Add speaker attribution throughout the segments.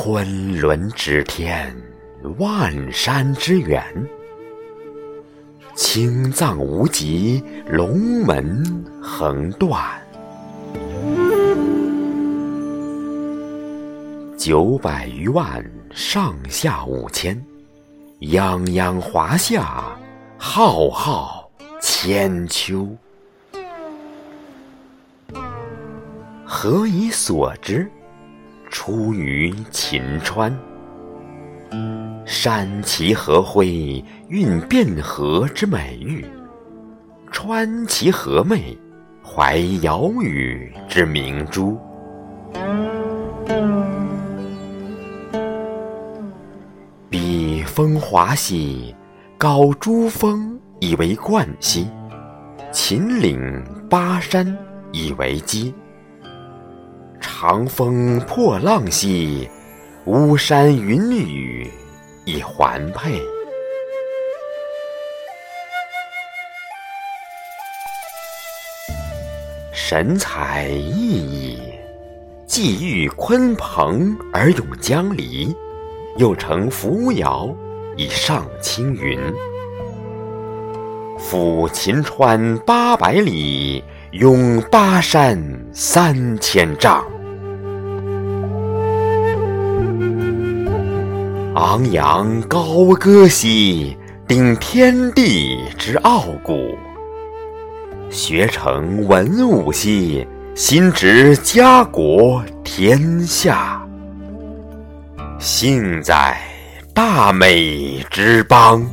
Speaker 1: 昆仑之天，万山之源，青藏无极，龙门横断，九百余万，上下五千，泱泱华夏，浩浩千秋。何以所知？出于秦川，山其河辉，蕴汴河之美誉；川其河媚，怀瑶宇之明珠。彼风华兮，高诸峰以为冠兮；秦岭巴山以为基。长风破浪兮，巫山云雨以环佩。神采奕奕，既遇鲲鹏而咏江离，又乘扶摇以上青云。抚秦川八百里，拥巴山三千丈。昂扬高歌兮，顶天地之傲骨；学成文武兮，心植家国天下。幸在大美之邦。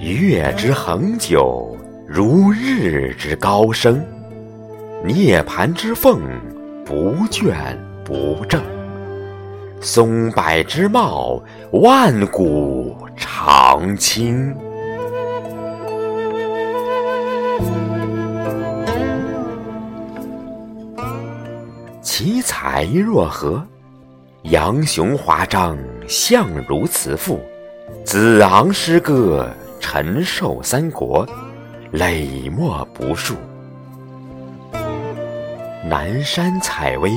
Speaker 1: 月之恒久，如日之高升；涅盘之凤，不倦不正。松柏之茂，万古长青。其才若何？杨雄华章，相如辞赋，子昂诗歌，陈寿三国，累墨不数。南山采薇，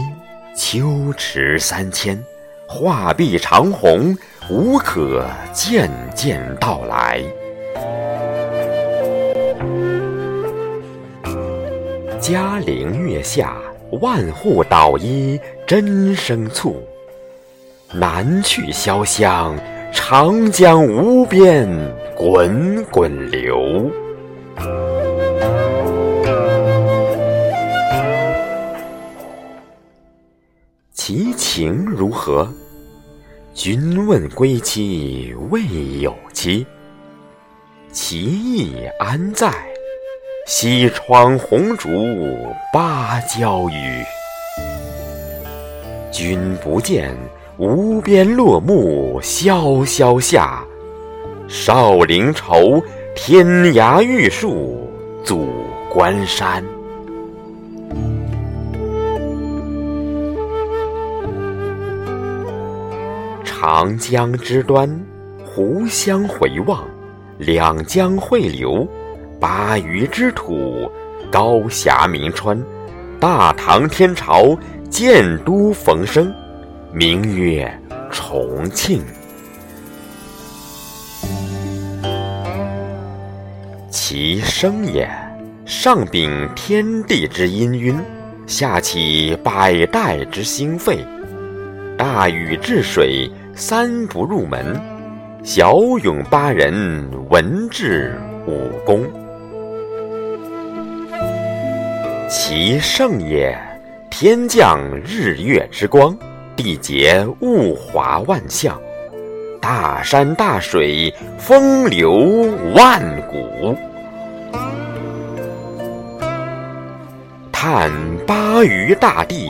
Speaker 1: 秋池三千。画壁长虹，无可渐渐到来。嘉陵月下，万户捣衣争生簇。南去潇湘，长江无边滚滚流。其情如何？君问归期未有期。其意安在？西窗红烛芭蕉雨。君不见，无边落木萧萧下。少陵愁，天涯玉树阻关山。长江之端，湖相回望，两江汇流，巴渝之土，高峡明川，大唐天朝建都逢生，名曰重庆。其声也，上秉天地之氤氲，下启百代之兴废，大禹治水。三不入门，小勇八人，文治武功。其盛也，天降日月之光，地结物华万象，大山大水，风流万古。叹巴渝大地。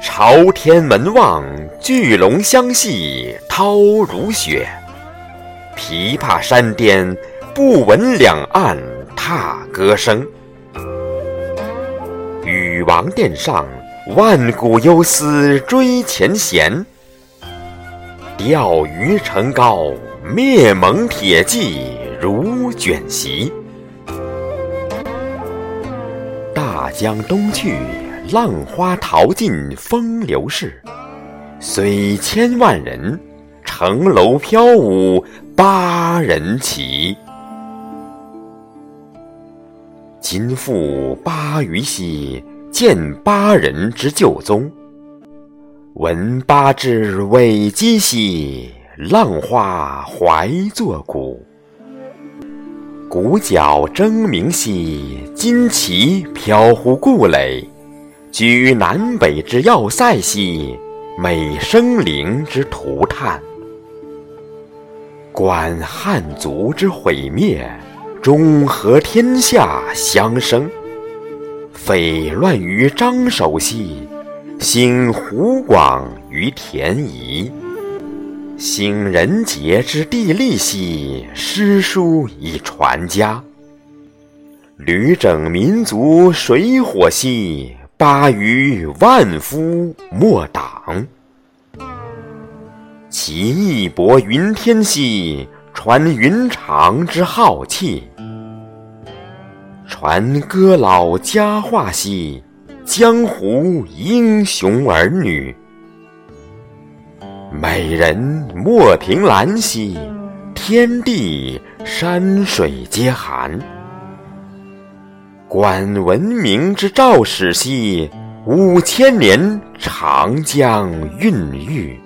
Speaker 1: 朝天门望，巨龙相系，涛如雪；琵琶山巅，不闻两岸踏歌声。禹王殿上，万古忧思追前贤；钓鱼城高，灭蒙铁骑如卷席。大江东去。浪花淘尽风流事，虽千万人，城楼飘舞八人齐。今复巴渝兮，见巴人之旧踪。闻巴之尾鸡兮，浪花怀作鼓。鼓角争鸣兮，旌旗飘忽故垒。居南北之要塞兮，美生灵之涂炭。观汉族之毁灭，中和天下相生。匪乱于张守兮，兴湖广于田夷。兴人杰之地利兮，诗书以传家。屡整民族水火兮，巴渝万夫莫挡。其义薄云天兮，传云长之浩气。传歌老佳话兮，江湖英雄儿女。美人莫凭栏兮，天地山水皆寒。观文明之肇始兮，五千年长江孕育。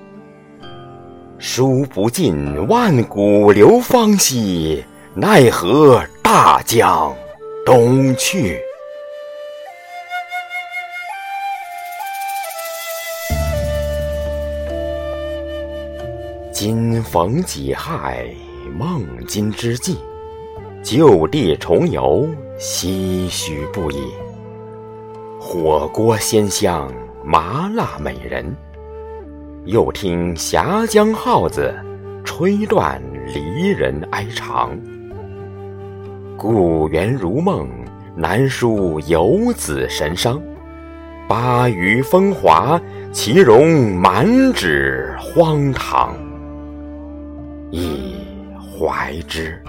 Speaker 1: 书不尽万古流芳兮，奈何大江东去？今逢己亥，孟津之际，就地重游，唏嘘不已。火锅鲜香，麻辣美人。又听峡江号子，吹断离人哀肠。故园如梦，难书游子神伤。巴渝风华，其容满纸荒唐。亦怀之。